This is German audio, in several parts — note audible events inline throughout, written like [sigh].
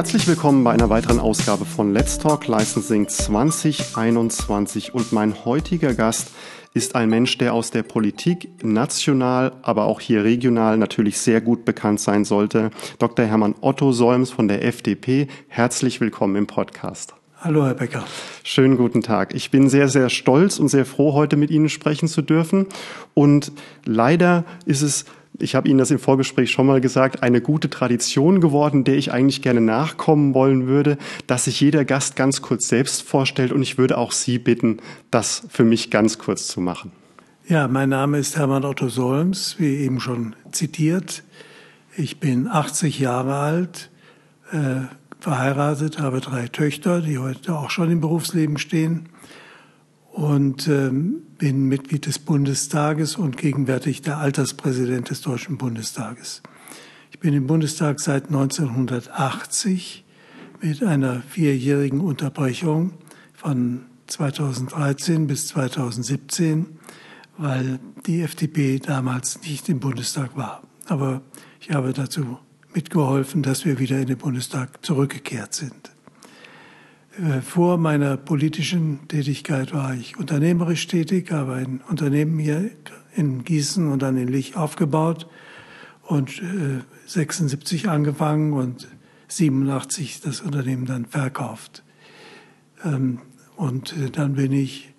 Herzlich willkommen bei einer weiteren Ausgabe von Let's Talk Licensing 2021 und mein heutiger Gast ist ein Mensch, der aus der Politik national, aber auch hier regional natürlich sehr gut bekannt sein sollte. Dr. Hermann Otto Solms von der FDP. Herzlich willkommen im Podcast. Hallo, Herr Becker. Schönen guten Tag. Ich bin sehr, sehr stolz und sehr froh, heute mit Ihnen sprechen zu dürfen. Und leider ist es ich habe Ihnen das im Vorgespräch schon mal gesagt, eine gute Tradition geworden, der ich eigentlich gerne nachkommen wollen würde, dass sich jeder Gast ganz kurz selbst vorstellt und ich würde auch Sie bitten, das für mich ganz kurz zu machen. Ja, mein Name ist Hermann Otto Solms, wie eben schon zitiert. Ich bin 80 Jahre alt, äh, verheiratet, habe drei Töchter, die heute auch schon im Berufsleben stehen und ähm, bin Mitglied des Bundestages und gegenwärtig der Alterspräsident des Deutschen Bundestages. Ich bin im Bundestag seit 1980 mit einer vierjährigen Unterbrechung von 2013 bis 2017, weil die FDP damals nicht im Bundestag war. Aber ich habe dazu mitgeholfen, dass wir wieder in den Bundestag zurückgekehrt sind. Äh, vor meiner politischen Tätigkeit war ich unternehmerisch tätig, habe ein Unternehmen hier in Gießen und dann in Lich aufgebaut und 76 äh, angefangen und 87 das Unternehmen dann verkauft. Ähm, und äh, dann bin ich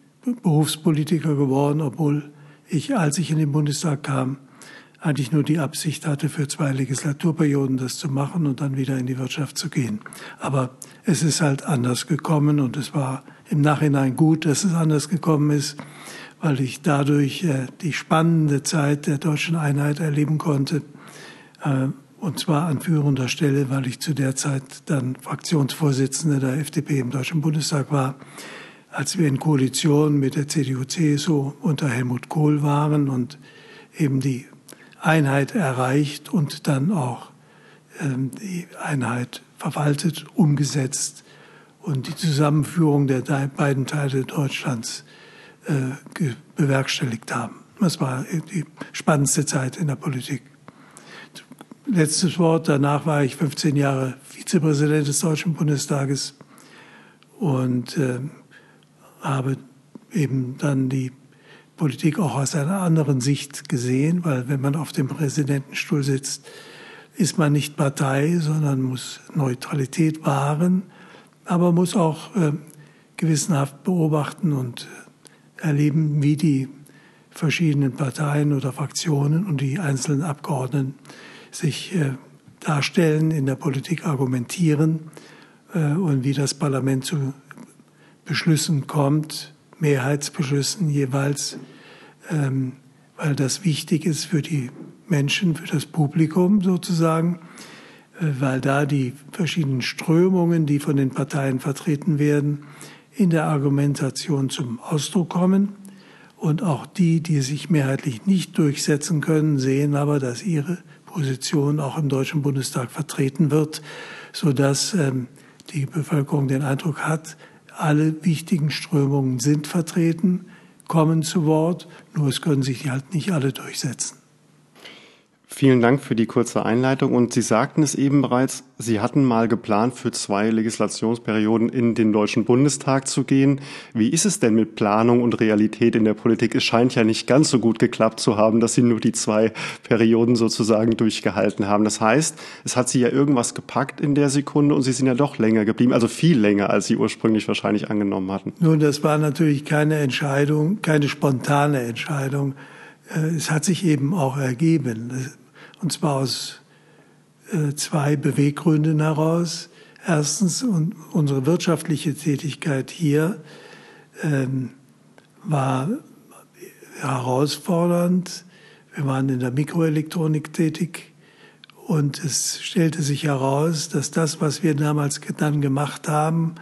Berufspolitiker geworden, obwohl ich, als ich in den Bundestag kam, eigentlich nur die Absicht hatte, für zwei Legislaturperioden das zu machen und dann wieder in die Wirtschaft zu gehen. Aber es ist halt anders gekommen und es war im Nachhinein gut, dass es anders gekommen ist, weil ich dadurch äh, die spannende Zeit der deutschen Einheit erleben konnte. Äh, und zwar an führender Stelle, weil ich zu der Zeit dann Fraktionsvorsitzender der FDP im Deutschen Bundestag war, als wir in Koalition mit der CDU-CSU unter Helmut Kohl waren und eben die Einheit erreicht und dann auch ähm, die Einheit verwaltet, umgesetzt und die Zusammenführung der beiden Teile Deutschlands äh, bewerkstelligt haben. Das war die spannendste Zeit in der Politik. Letztes Wort, danach war ich 15 Jahre Vizepräsident des Deutschen Bundestages und äh, habe eben dann die Politik auch aus einer anderen Sicht gesehen, weil wenn man auf dem Präsidentenstuhl sitzt, ist man nicht Partei, sondern muss Neutralität wahren, aber muss auch äh, gewissenhaft beobachten und erleben, wie die verschiedenen Parteien oder Fraktionen und die einzelnen Abgeordneten sich äh, darstellen, in der Politik argumentieren äh, und wie das Parlament zu Beschlüssen kommt, Mehrheitsbeschlüssen jeweils, ähm, weil das wichtig ist für die Menschen, für das Publikum sozusagen, äh, weil da die verschiedenen Strömungen, die von den Parteien vertreten werden, in der Argumentation zum Ausdruck kommen. Und auch die, die sich mehrheitlich nicht durchsetzen können, sehen aber, dass ihre Position auch im Deutschen Bundestag vertreten wird, sodass ähm, die Bevölkerung den Eindruck hat, alle wichtigen Strömungen sind vertreten, kommen zu Wort, nur es können sich halt nicht alle durchsetzen. Vielen Dank für die kurze Einleitung. Und Sie sagten es eben bereits, Sie hatten mal geplant, für zwei Legislationsperioden in den Deutschen Bundestag zu gehen. Wie ist es denn mit Planung und Realität in der Politik? Es scheint ja nicht ganz so gut geklappt zu haben, dass Sie nur die zwei Perioden sozusagen durchgehalten haben. Das heißt, es hat Sie ja irgendwas gepackt in der Sekunde und Sie sind ja doch länger geblieben, also viel länger, als Sie ursprünglich wahrscheinlich angenommen hatten. Nun, das war natürlich keine Entscheidung, keine spontane Entscheidung. Äh, es hat sich eben auch ergeben. Und zwar aus äh, zwei Beweggründen heraus. Erstens, unsere wirtschaftliche Tätigkeit hier ähm, war herausfordernd. Wir waren in der Mikroelektronik tätig und es stellte sich heraus, dass das, was wir damals dann gemacht haben,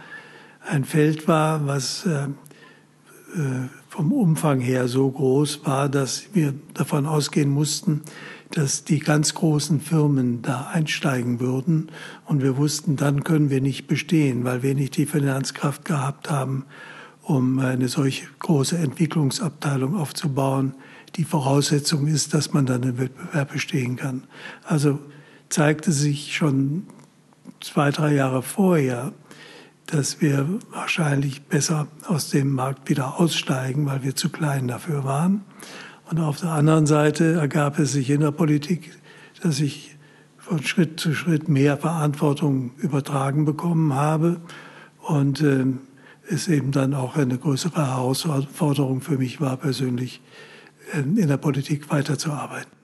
ein Feld war, was äh, äh, vom Umfang her so groß war, dass wir davon ausgehen mussten, dass die ganz großen Firmen da einsteigen würden. Und wir wussten, dann können wir nicht bestehen, weil wir nicht die Finanzkraft gehabt haben, um eine solche große Entwicklungsabteilung aufzubauen. Die Voraussetzung ist, dass man dann im Wettbewerb bestehen kann. Also zeigte sich schon zwei, drei Jahre vorher, dass wir wahrscheinlich besser aus dem Markt wieder aussteigen, weil wir zu klein dafür waren. Und auf der anderen Seite ergab es sich in der Politik, dass ich von Schritt zu Schritt mehr Verantwortung übertragen bekommen habe und äh, es eben dann auch eine größere Herausforderung für mich war, persönlich äh, in der Politik weiterzuarbeiten.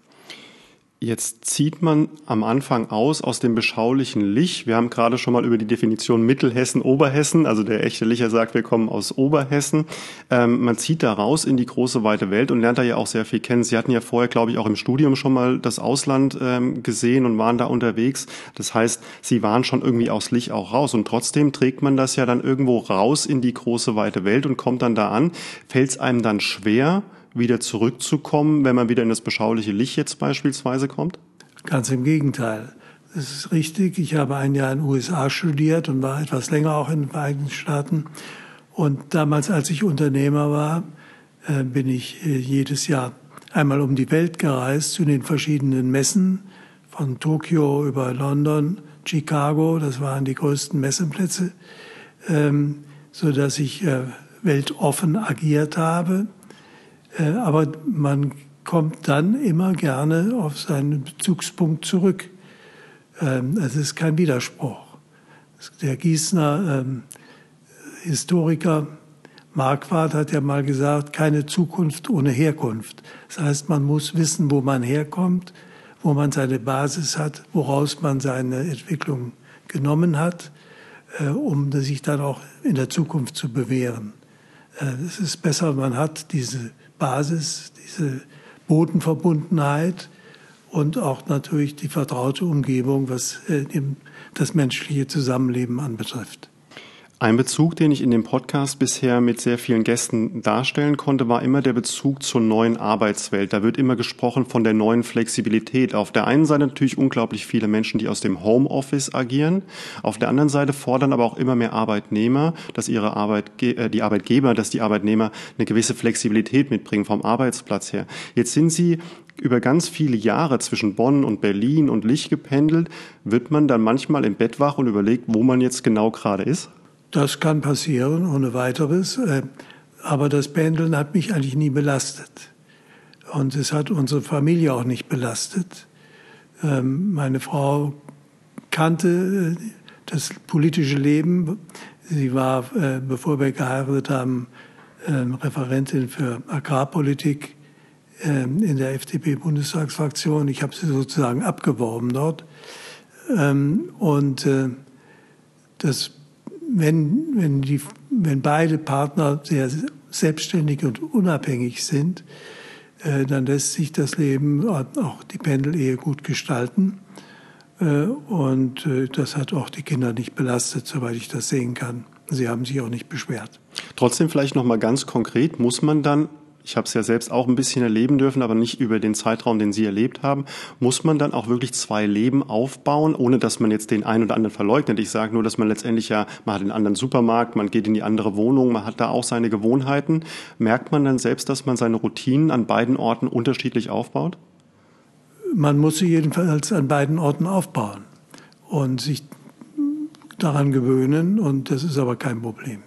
Jetzt zieht man am Anfang aus aus dem beschaulichen Lich. Wir haben gerade schon mal über die Definition Mittelhessen, Oberhessen, also der echte Licher sagt, wir kommen aus Oberhessen. Ähm, man zieht da raus in die große weite Welt und lernt da ja auch sehr viel kennen. Sie hatten ja vorher, glaube ich, auch im Studium schon mal das Ausland ähm, gesehen und waren da unterwegs. Das heißt, Sie waren schon irgendwie aus Lich auch raus und trotzdem trägt man das ja dann irgendwo raus in die große weite Welt und kommt dann da an. Fällt es einem dann schwer, wieder zurückzukommen, wenn man wieder in das beschauliche Licht jetzt beispielsweise kommt? Ganz im Gegenteil. Das ist richtig. Ich habe ein Jahr in den USA studiert und war etwas länger auch in den Vereinigten Staaten. Und damals, als ich Unternehmer war, äh, bin ich äh, jedes Jahr einmal um die Welt gereist zu den verschiedenen Messen, von Tokio über London, Chicago, das waren die größten Messeplätze, ähm, so dass ich äh, weltoffen agiert habe aber man kommt dann immer gerne auf seinen Bezugspunkt zurück. Ähm, es ist kein Widerspruch. Der Gießener ähm, Historiker Marquardt hat ja mal gesagt, keine Zukunft ohne Herkunft. Das heißt, man muss wissen, wo man herkommt, wo man seine Basis hat, woraus man seine Entwicklung genommen hat, äh, um sich dann auch in der Zukunft zu bewähren. Äh, es ist besser, man hat diese Basis, diese Bodenverbundenheit und auch natürlich die vertraute Umgebung, was äh, das menschliche Zusammenleben anbetrifft. Ein Bezug, den ich in dem Podcast bisher mit sehr vielen Gästen darstellen konnte, war immer der Bezug zur neuen Arbeitswelt. Da wird immer gesprochen von der neuen Flexibilität. Auf der einen Seite natürlich unglaublich viele Menschen, die aus dem Homeoffice agieren. Auf der anderen Seite fordern aber auch immer mehr Arbeitnehmer, dass ihre Arbeitge äh, die Arbeitgeber, dass die Arbeitnehmer eine gewisse Flexibilität mitbringen vom Arbeitsplatz her. Jetzt sind sie über ganz viele Jahre zwischen Bonn und Berlin und Licht gependelt. Wird man dann manchmal im Bett wach und überlegt, wo man jetzt genau gerade ist? Das kann passieren, ohne weiteres. Äh, aber das Pendeln hat mich eigentlich nie belastet. Und es hat unsere Familie auch nicht belastet. Ähm, meine Frau kannte äh, das politische Leben. Sie war, äh, bevor wir geheiratet haben, ähm, Referentin für Agrarpolitik ähm, in der FDP-Bundestagsfraktion. Ich habe sie sozusagen abgeworben dort. Und das wenn, wenn, die, wenn beide Partner sehr selbstständig und unabhängig sind, äh, dann lässt sich das Leben, auch die Pendelehe gut gestalten. Äh, und äh, das hat auch die Kinder nicht belastet, soweit ich das sehen kann. Sie haben sich auch nicht beschwert. Trotzdem vielleicht noch mal ganz konkret, muss man dann ich habe es ja selbst auch ein bisschen erleben dürfen, aber nicht über den Zeitraum, den Sie erlebt haben, muss man dann auch wirklich zwei Leben aufbauen, ohne dass man jetzt den einen oder anderen verleugnet. Ich sage nur, dass man letztendlich ja, man hat einen anderen Supermarkt, man geht in die andere Wohnung, man hat da auch seine Gewohnheiten. Merkt man dann selbst, dass man seine Routinen an beiden Orten unterschiedlich aufbaut? Man muss sie jedenfalls an beiden Orten aufbauen und sich daran gewöhnen und das ist aber kein Problem.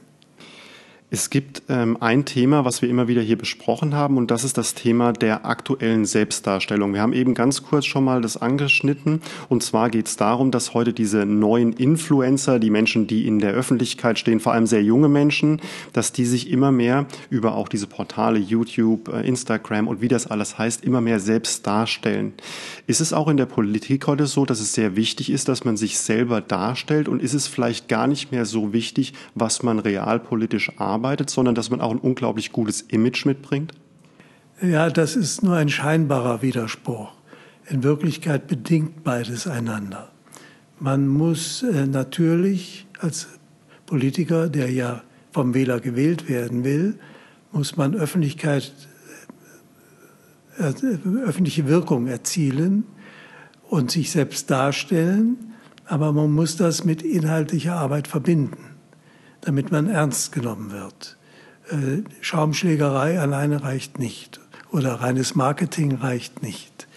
Es gibt ähm, ein Thema, was wir immer wieder hier besprochen haben, und das ist das Thema der aktuellen Selbstdarstellung. Wir haben eben ganz kurz schon mal das angeschnitten. Und zwar geht es darum, dass heute diese neuen Influencer, die Menschen, die in der Öffentlichkeit stehen, vor allem sehr junge Menschen, dass die sich immer mehr über auch diese Portale YouTube, äh, Instagram und wie das alles heißt, immer mehr selbst darstellen. Ist es auch in der Politik heute so, dass es sehr wichtig ist, dass man sich selber darstellt? Und ist es vielleicht gar nicht mehr so wichtig, was man realpolitisch arbeitet? Arbeitet, sondern dass man auch ein unglaublich gutes Image mitbringt? Ja, das ist nur ein scheinbarer Widerspruch. In Wirklichkeit bedingt beides einander. Man muss äh, natürlich als Politiker, der ja vom Wähler gewählt werden will, muss man Öffentlichkeit, äh, äh, öffentliche Wirkung erzielen und sich selbst darstellen, aber man muss das mit inhaltlicher Arbeit verbinden damit man ernst genommen wird. Äh, Schaumschlägerei alleine reicht nicht oder reines Marketing reicht nicht.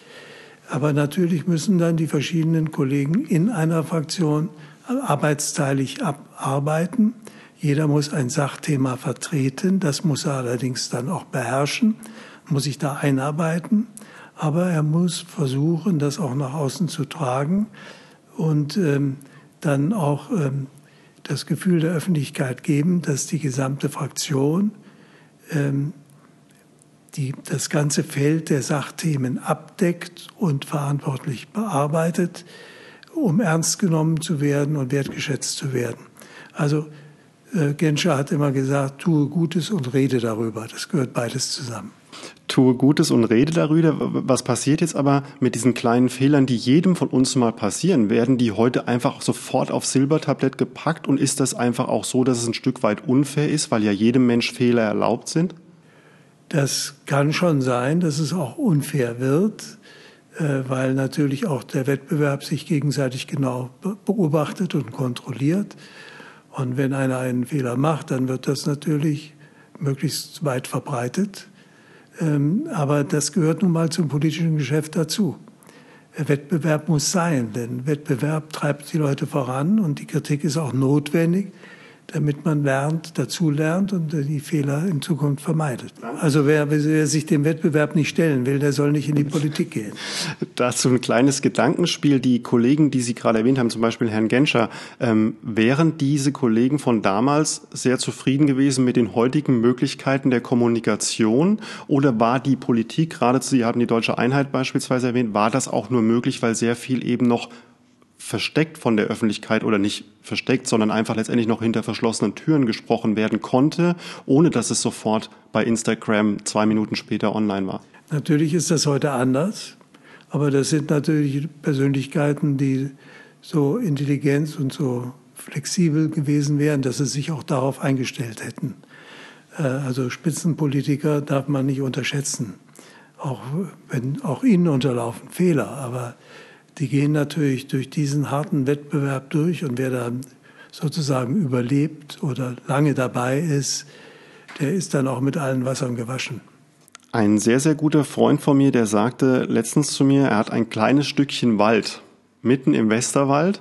Aber natürlich müssen dann die verschiedenen Kollegen in einer Fraktion arbeitsteilig arbeiten. Jeder muss ein Sachthema vertreten. Das muss er allerdings dann auch beherrschen, muss sich da einarbeiten. Aber er muss versuchen, das auch nach außen zu tragen und ähm, dann auch ähm, das Gefühl der Öffentlichkeit geben, dass die gesamte Fraktion ähm, die das ganze Feld der Sachthemen abdeckt und verantwortlich bearbeitet, um ernst genommen zu werden und wertgeschätzt zu werden. Also äh, Genscher hat immer gesagt, tue Gutes und rede darüber. Das gehört beides zusammen tue Gutes und rede darüber. Was passiert jetzt aber mit diesen kleinen Fehlern, die jedem von uns mal passieren? Werden die heute einfach sofort aufs Silbertablett gepackt und ist das einfach auch so, dass es ein Stück weit unfair ist, weil ja jedem Mensch Fehler erlaubt sind? Das kann schon sein, dass es auch unfair wird, äh, weil natürlich auch der Wettbewerb sich gegenseitig genau beobachtet und kontrolliert. Und wenn einer einen Fehler macht, dann wird das natürlich möglichst weit verbreitet. Ähm, aber das gehört nun mal zum politischen Geschäft dazu. Wettbewerb muss sein, denn Wettbewerb treibt die Leute voran und die Kritik ist auch notwendig damit man lernt, dazulernt und die Fehler in Zukunft vermeidet. Also wer, wer, sich dem Wettbewerb nicht stellen will, der soll nicht in die Politik gehen. Dazu ein kleines Gedankenspiel. Die Kollegen, die Sie gerade erwähnt haben, zum Beispiel Herrn Genscher, ähm, wären diese Kollegen von damals sehr zufrieden gewesen mit den heutigen Möglichkeiten der Kommunikation? Oder war die Politik, gerade Sie haben die deutsche Einheit beispielsweise erwähnt, war das auch nur möglich, weil sehr viel eben noch versteckt von der Öffentlichkeit oder nicht versteckt, sondern einfach letztendlich noch hinter verschlossenen Türen gesprochen werden konnte, ohne dass es sofort bei Instagram zwei Minuten später online war. Natürlich ist das heute anders, aber das sind natürlich Persönlichkeiten, die so intelligent und so flexibel gewesen wären, dass sie sich auch darauf eingestellt hätten. Äh, also Spitzenpolitiker darf man nicht unterschätzen. Auch wenn auch ihnen unterlaufen Fehler, aber die gehen natürlich durch diesen harten Wettbewerb durch und wer da sozusagen überlebt oder lange dabei ist, der ist dann auch mit allen Wassern gewaschen. Ein sehr, sehr guter Freund von mir, der sagte letztens zu mir, er hat ein kleines Stückchen Wald mitten im Westerwald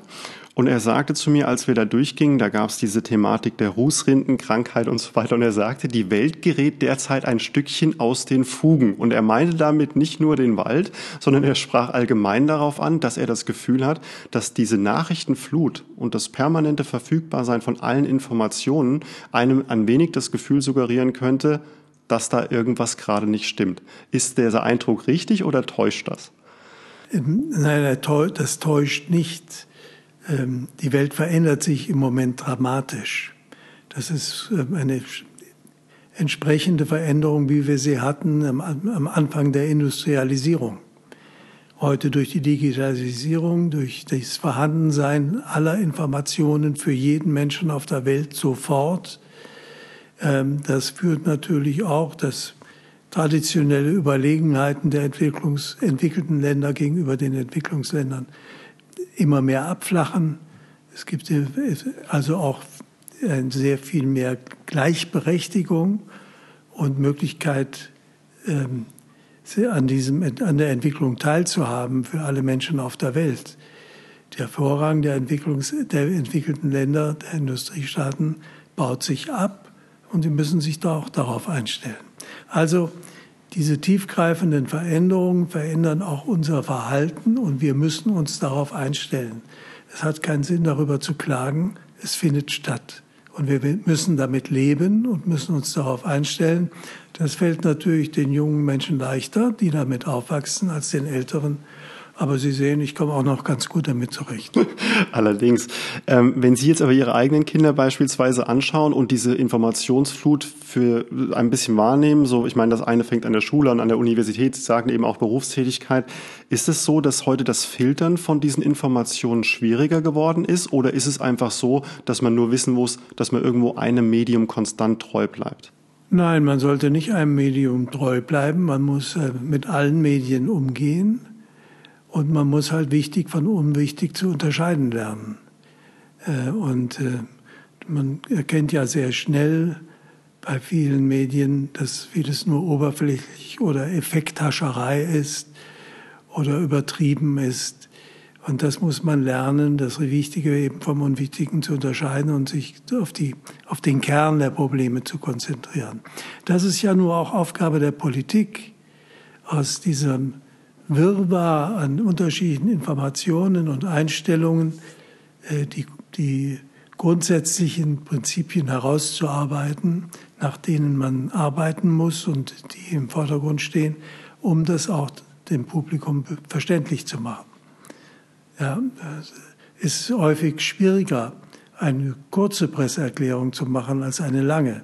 und er sagte zu mir, als wir da durchgingen, da gab es diese Thematik der Rußrindenkrankheit und so weiter. Und er sagte, die Welt gerät derzeit ein Stückchen aus den Fugen. Und er meinte damit nicht nur den Wald, sondern er sprach allgemein darauf an, dass er das Gefühl hat, dass diese Nachrichtenflut und das permanente Verfügbarsein von allen Informationen einem ein wenig das Gefühl suggerieren könnte, dass da irgendwas gerade nicht stimmt. Ist dieser Eindruck richtig oder täuscht das? Nein, das täuscht nicht die Welt verändert sich im Moment dramatisch. Das ist ähm, eine entsprechende Veränderung, wie wir sie hatten am Anfang der Industrialisierung. Heute durch die Digitalisierung, durch das Vorhandensein aller Informationen für jeden Menschen auf der Welt sofort. Ähm, das führt natürlich auch, dass traditionelle Überlegenheiten der entwickelten Länder gegenüber den Entwicklungsländern immer mehr abflachen. Es gibt also auch sehr viel mehr Gleichberechtigung und Möglichkeit, ähm, an, diesem, an der Entwicklung teilzuhaben für alle Menschen auf der Welt. Der Vorrang der, Entwicklungs, der entwickelten Länder, der Industriestaaten, baut sich ab und sie müssen sich da auch darauf einstellen. Also diese tiefgreifenden Veränderungen verändern auch unser Verhalten und wir müssen uns darauf einstellen. Es hat keinen Sinn, darüber zu klagen. Es findet statt. Und wir müssen damit leben und müssen uns darauf einstellen. Das fällt natürlich den jungen Menschen leichter, die damit aufwachsen, als den älteren. Aber Sie sehen, ich komme auch noch ganz gut damit zurecht. [laughs] Allerdings. Ähm, wenn Sie jetzt aber Ihre eigenen Kinder beispielsweise anschauen und diese Informationsflut für ein bisschen wahrnehmen, so ich meine, das eine fängt an der Schule an, an der Universität, Sie sagen eben auch Berufstätigkeit, ist es so, dass heute das Filtern von diesen Informationen schwieriger geworden ist oder ist es einfach so, dass man nur wissen muss, dass man irgendwo einem Medium konstant treu bleibt? Nein, man sollte nicht einem Medium treu bleiben. Man muss äh, mit allen Medien umgehen. Und man muss halt wichtig von unwichtig zu unterscheiden lernen. Äh, und äh, man erkennt ja sehr schnell bei vielen Medien, dass vieles nur oberflächlich oder Effekthascherei ist oder übertrieben ist. Und das muss man lernen, das Wichtige eben vom Unwichtigen zu unterscheiden und sich auf, die, auf den Kern der Probleme zu konzentrieren. Das ist ja nur auch Aufgabe der Politik, aus diesem Wirrwarr an unterschiedlichen Informationen und Einstellungen äh, die, die grundsätzlichen Prinzipien herauszuarbeiten, nach denen man arbeiten muss und die im Vordergrund stehen, um das auch dem Publikum verständlich zu machen. Ja, es ist häufig schwieriger, eine kurze Presseerklärung zu machen als eine lange.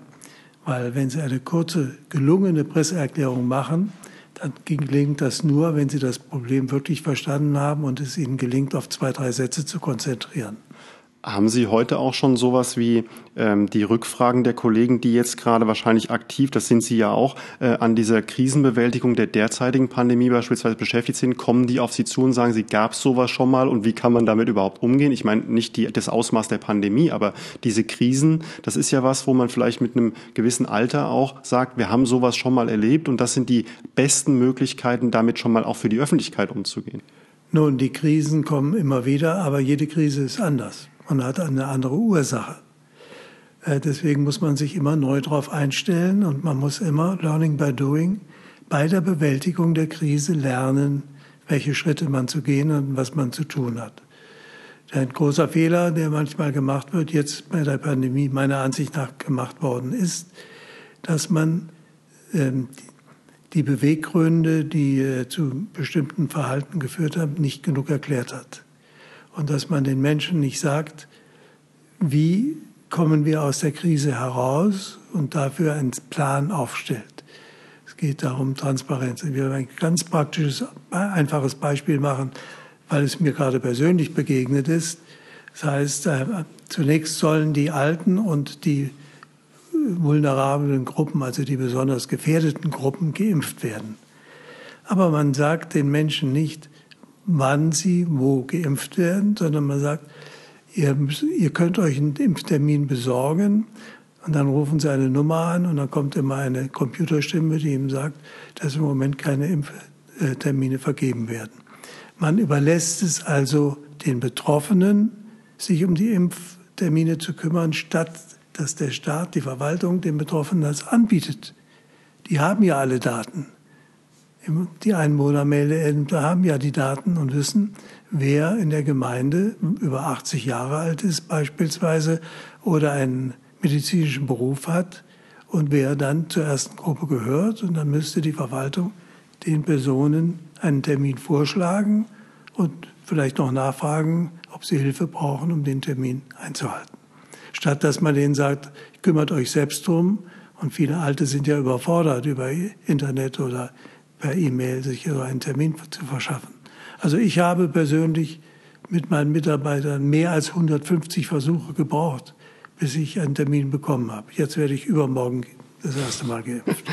Weil wenn Sie eine kurze, gelungene Presseerklärung machen, dann gelingt das nur, wenn Sie das Problem wirklich verstanden haben und es Ihnen gelingt, auf zwei, drei Sätze zu konzentrieren. Haben Sie heute auch schon sowas wie ähm, die Rückfragen der Kollegen, die jetzt gerade wahrscheinlich aktiv, das sind Sie ja auch, äh, an dieser Krisenbewältigung der derzeitigen Pandemie beispielsweise beschäftigt sind, kommen die auf Sie zu und sagen, Sie gab es sowas schon mal und wie kann man damit überhaupt umgehen? Ich meine nicht die, das Ausmaß der Pandemie, aber diese Krisen, das ist ja was, wo man vielleicht mit einem gewissen Alter auch sagt, wir haben sowas schon mal erlebt und das sind die besten Möglichkeiten, damit schon mal auch für die Öffentlichkeit umzugehen. Nun, die Krisen kommen immer wieder, aber jede Krise ist anders. Man hat eine andere Ursache. Äh, deswegen muss man sich immer neu darauf einstellen und man muss immer, learning by doing, bei der Bewältigung der Krise lernen, welche Schritte man zu gehen und was man zu tun hat. Ein großer Fehler, der manchmal gemacht wird, jetzt bei der Pandemie meiner Ansicht nach gemacht worden ist, dass man ähm, die Beweggründe, die äh, zu bestimmten Verhalten geführt haben, nicht genug erklärt hat und dass man den Menschen nicht sagt, wie kommen wir aus der Krise heraus und dafür einen Plan aufstellt. Es geht darum, Transparenz. Ich will ein ganz praktisches, einfaches Beispiel machen, weil es mir gerade persönlich begegnet ist. Das heißt, äh, zunächst sollen die Alten und die vulnerablen Gruppen, also die besonders gefährdeten Gruppen, geimpft werden. Aber man sagt den Menschen nicht, wann sie wo geimpft werden, sondern man sagt, ihr, ihr könnt euch einen Impftermin besorgen und dann rufen sie eine Nummer an und dann kommt immer eine Computerstimme, die ihm sagt, dass im Moment keine Impftermine vergeben werden. Man überlässt es also den Betroffenen, sich um die Impftermine zu kümmern, statt dass der Staat, die Verwaltung den Betroffenen das anbietet. Die haben ja alle Daten. Die Einwohnermeldeämter haben ja die Daten und wissen, wer in der Gemeinde über 80 Jahre alt ist beispielsweise oder einen medizinischen Beruf hat und wer dann zur ersten Gruppe gehört. Und dann müsste die Verwaltung den Personen einen Termin vorschlagen und vielleicht noch nachfragen, ob sie Hilfe brauchen, um den Termin einzuhalten. Statt dass man denen sagt, kümmert euch selbst drum. Und viele Alte sind ja überfordert über Internet oder per E-Mail sich so einen Termin zu verschaffen. Also ich habe persönlich mit meinen Mitarbeitern mehr als 150 Versuche gebraucht, bis ich einen Termin bekommen habe. Jetzt werde ich übermorgen das erste Mal geimpft.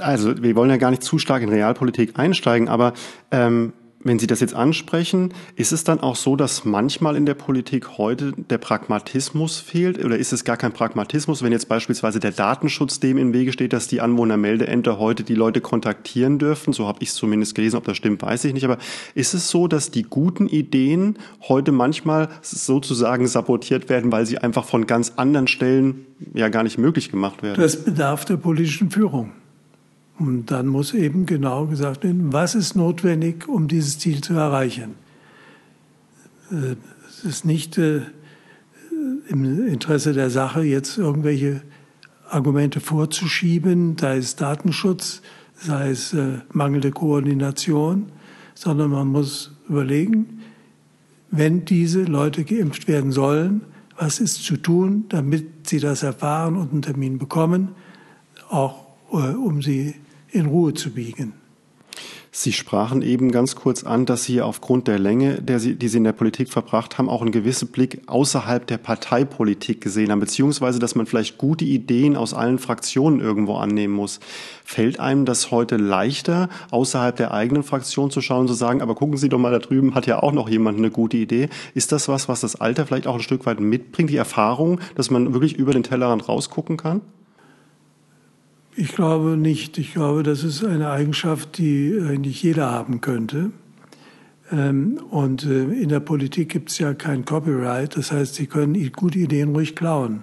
Also wir wollen ja gar nicht zu stark in Realpolitik einsteigen, aber ähm, wenn Sie das jetzt ansprechen, ist es dann auch so, dass manchmal in der Politik heute der Pragmatismus fehlt? Oder ist es gar kein Pragmatismus, wenn jetzt beispielsweise der Datenschutz dem im Wege steht, dass die Anwohnermeldeämter heute die Leute kontaktieren dürfen? So habe ich es zumindest gelesen. Ob das stimmt, weiß ich nicht. Aber ist es so, dass die guten Ideen heute manchmal sozusagen sabotiert werden, weil sie einfach von ganz anderen Stellen ja gar nicht möglich gemacht werden? Das bedarf der politischen Führung. Und dann muss eben genau gesagt werden, was ist notwendig, um dieses Ziel zu erreichen. Äh, es ist nicht äh, im Interesse der Sache, jetzt irgendwelche Argumente vorzuschieben, sei es Datenschutz, sei es äh, mangelnde Koordination, sondern man muss überlegen, wenn diese Leute geimpft werden sollen, was ist zu tun, damit sie das erfahren und einen Termin bekommen, auch um sie in Ruhe zu biegen. Sie sprachen eben ganz kurz an, dass Sie aufgrund der Länge, der Sie, die Sie in der Politik verbracht haben, auch einen gewissen Blick außerhalb der Parteipolitik gesehen haben, beziehungsweise dass man vielleicht gute Ideen aus allen Fraktionen irgendwo annehmen muss. Fällt einem das heute leichter, außerhalb der eigenen Fraktion zu schauen und zu sagen, aber gucken Sie doch mal da drüben, hat ja auch noch jemand eine gute Idee. Ist das was, was das Alter vielleicht auch ein Stück weit mitbringt, die Erfahrung, dass man wirklich über den Tellerrand rausgucken kann? Ich glaube nicht. Ich glaube, das ist eine Eigenschaft, die eigentlich jeder haben könnte. Ähm, und äh, in der Politik gibt es ja kein Copyright, das heißt, Sie können gute Ideen ruhig klauen,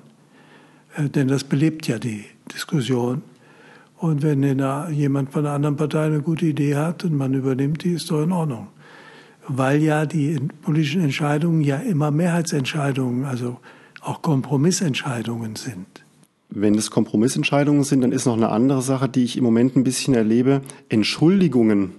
äh, denn das belebt ja die Diskussion. Und wenn jemand von einer anderen Partei eine gute Idee hat und man übernimmt die, ist doch in Ordnung. Weil ja die politischen Entscheidungen ja immer Mehrheitsentscheidungen, also auch Kompromissentscheidungen sind. Wenn es Kompromissentscheidungen sind, dann ist noch eine andere Sache, die ich im Moment ein bisschen erlebe. Entschuldigungen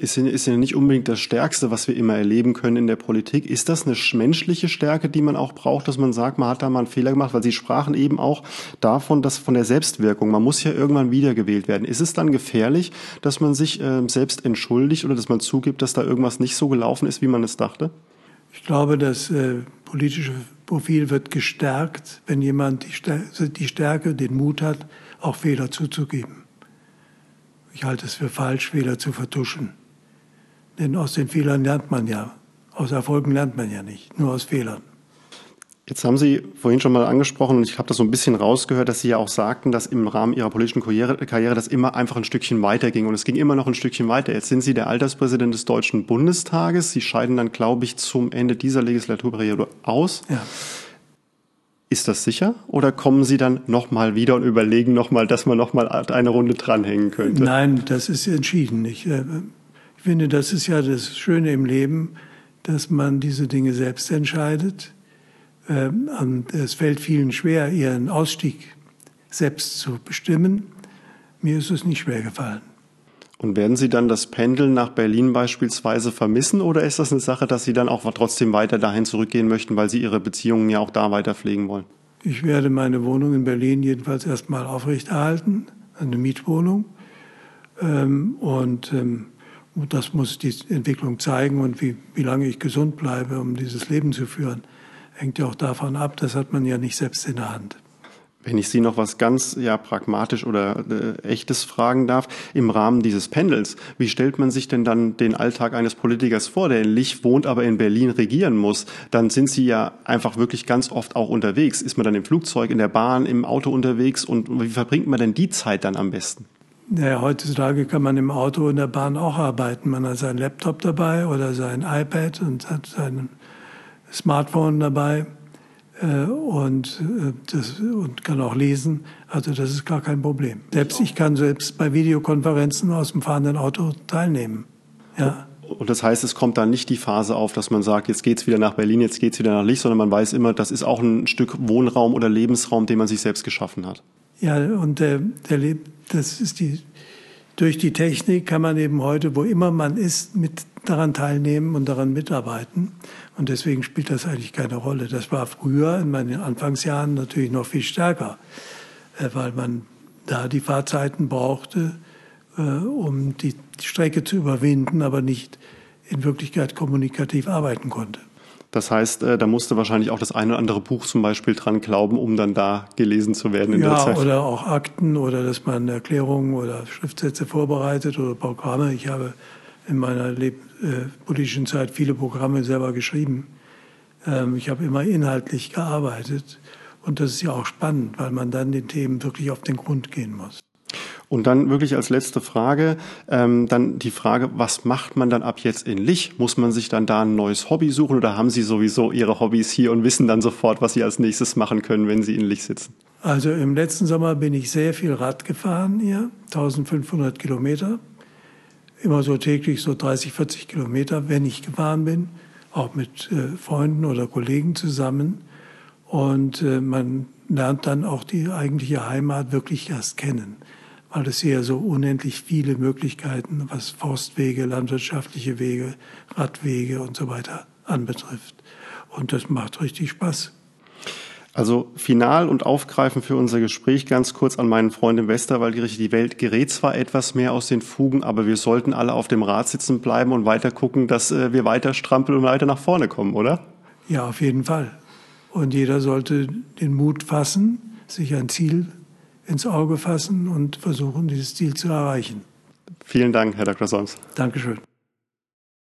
ist ja, ist ja nicht unbedingt das Stärkste, was wir immer erleben können in der Politik. Ist das eine menschliche Stärke, die man auch braucht, dass man sagt, man hat da mal einen Fehler gemacht? Weil Sie sprachen eben auch davon, dass von der Selbstwirkung, man muss ja irgendwann wiedergewählt werden. Ist es dann gefährlich, dass man sich äh, selbst entschuldigt oder dass man zugibt, dass da irgendwas nicht so gelaufen ist, wie man es dachte? Ich glaube, das äh, politische Profil wird gestärkt, wenn jemand die Stärke, den Mut hat, auch Fehler zuzugeben. Ich halte es für falsch, Fehler zu vertuschen. Denn aus den Fehlern lernt man ja. Aus Erfolgen lernt man ja nicht, nur aus Fehlern. Jetzt haben Sie vorhin schon mal angesprochen, und ich habe das so ein bisschen rausgehört, dass Sie ja auch sagten, dass im Rahmen Ihrer politischen Karriere, Karriere das immer einfach ein Stückchen weiter ging. Und es ging immer noch ein Stückchen weiter. Jetzt sind Sie der Alterspräsident des Deutschen Bundestages. Sie scheiden dann, glaube ich, zum Ende dieser Legislaturperiode aus. Ja. Ist das sicher? Oder kommen Sie dann nochmal wieder und überlegen nochmal, dass man nochmal eine Runde dranhängen könnte? Nein, das ist entschieden. Ich, äh, ich finde, das ist ja das Schöne im Leben, dass man diese Dinge selbst entscheidet. Ähm, es fällt vielen schwer, ihren Ausstieg selbst zu bestimmen. Mir ist es nicht schwer gefallen. Und werden Sie dann das Pendeln nach Berlin beispielsweise vermissen oder ist das eine Sache, dass Sie dann auch trotzdem weiter dahin zurückgehen möchten, weil Sie Ihre Beziehungen ja auch da weiter pflegen wollen? Ich werde meine Wohnung in Berlin jedenfalls erstmal aufrechterhalten, eine Mietwohnung. Ähm, und ähm, das muss die Entwicklung zeigen und wie, wie lange ich gesund bleibe, um dieses Leben zu führen, hängt ja auch davon ab. Das hat man ja nicht selbst in der Hand. Wenn ich Sie noch was ganz ja pragmatisch oder äh, echtes fragen darf, im Rahmen dieses Pendels, wie stellt man sich denn dann den Alltag eines Politikers vor, der in Lich wohnt, aber in Berlin regieren muss? Dann sind Sie ja einfach wirklich ganz oft auch unterwegs. Ist man dann im Flugzeug, in der Bahn, im Auto unterwegs und wie verbringt man denn die Zeit dann am besten? Naja, heutzutage kann man im Auto und der Bahn auch arbeiten. Man hat seinen Laptop dabei oder sein iPad und hat sein Smartphone dabei äh, und, äh, das, und kann auch lesen. Also das ist gar kein Problem. Selbst ich kann selbst bei Videokonferenzen aus dem fahrenden Auto teilnehmen. Ja. Und das heißt, es kommt dann nicht die Phase auf, dass man sagt, jetzt geht's wieder nach Berlin, jetzt geht's wieder nach Licht, sondern man weiß immer, das ist auch ein Stück Wohnraum oder Lebensraum, den man sich selbst geschaffen hat. Ja, und der, der, das ist die, durch die Technik kann man eben heute, wo immer man ist, mit daran teilnehmen und daran mitarbeiten. Und deswegen spielt das eigentlich keine Rolle. Das war früher in meinen Anfangsjahren natürlich noch viel stärker, äh, weil man da die Fahrzeiten brauchte, äh, um die Strecke zu überwinden, aber nicht in Wirklichkeit kommunikativ arbeiten konnte. Das heißt, äh, da musste wahrscheinlich auch das eine oder andere Buch zum Beispiel dran glauben, um dann da gelesen zu werden in ja, der Zeit. Oder auch Akten oder dass man Erklärungen oder Schriftsätze vorbereitet oder Programme. Ich habe in meiner Leb äh, politischen Zeit viele Programme selber geschrieben. Ähm, ich habe immer inhaltlich gearbeitet. Und das ist ja auch spannend, weil man dann den Themen wirklich auf den Grund gehen muss. Und dann wirklich als letzte Frage, ähm, dann die Frage, was macht man dann ab jetzt in Lich? Muss man sich dann da ein neues Hobby suchen oder haben Sie sowieso Ihre Hobbys hier und wissen dann sofort, was Sie als nächstes machen können, wenn Sie in Lich sitzen? Also im letzten Sommer bin ich sehr viel Rad gefahren hier, 1500 Kilometer. Immer so täglich so 30, 40 Kilometer, wenn ich gefahren bin, auch mit äh, Freunden oder Kollegen zusammen. Und äh, man lernt dann auch die eigentliche Heimat wirklich erst kennen weil es hier so unendlich viele Möglichkeiten, was Forstwege, landwirtschaftliche Wege, Radwege und so weiter anbetrifft. Und das macht richtig Spaß. Also final und aufgreifend für unser Gespräch ganz kurz an meinen Freund im Westerwald. Die Welt gerät zwar etwas mehr aus den Fugen, aber wir sollten alle auf dem Rad sitzen bleiben und weiter gucken, dass äh, wir weiter strampeln und weiter nach vorne kommen, oder? Ja, auf jeden Fall. Und jeder sollte den Mut fassen, sich ein Ziel ins Auge fassen und versuchen, dieses Ziel zu erreichen. Vielen Dank, Herr Dr. Solms. Dankeschön.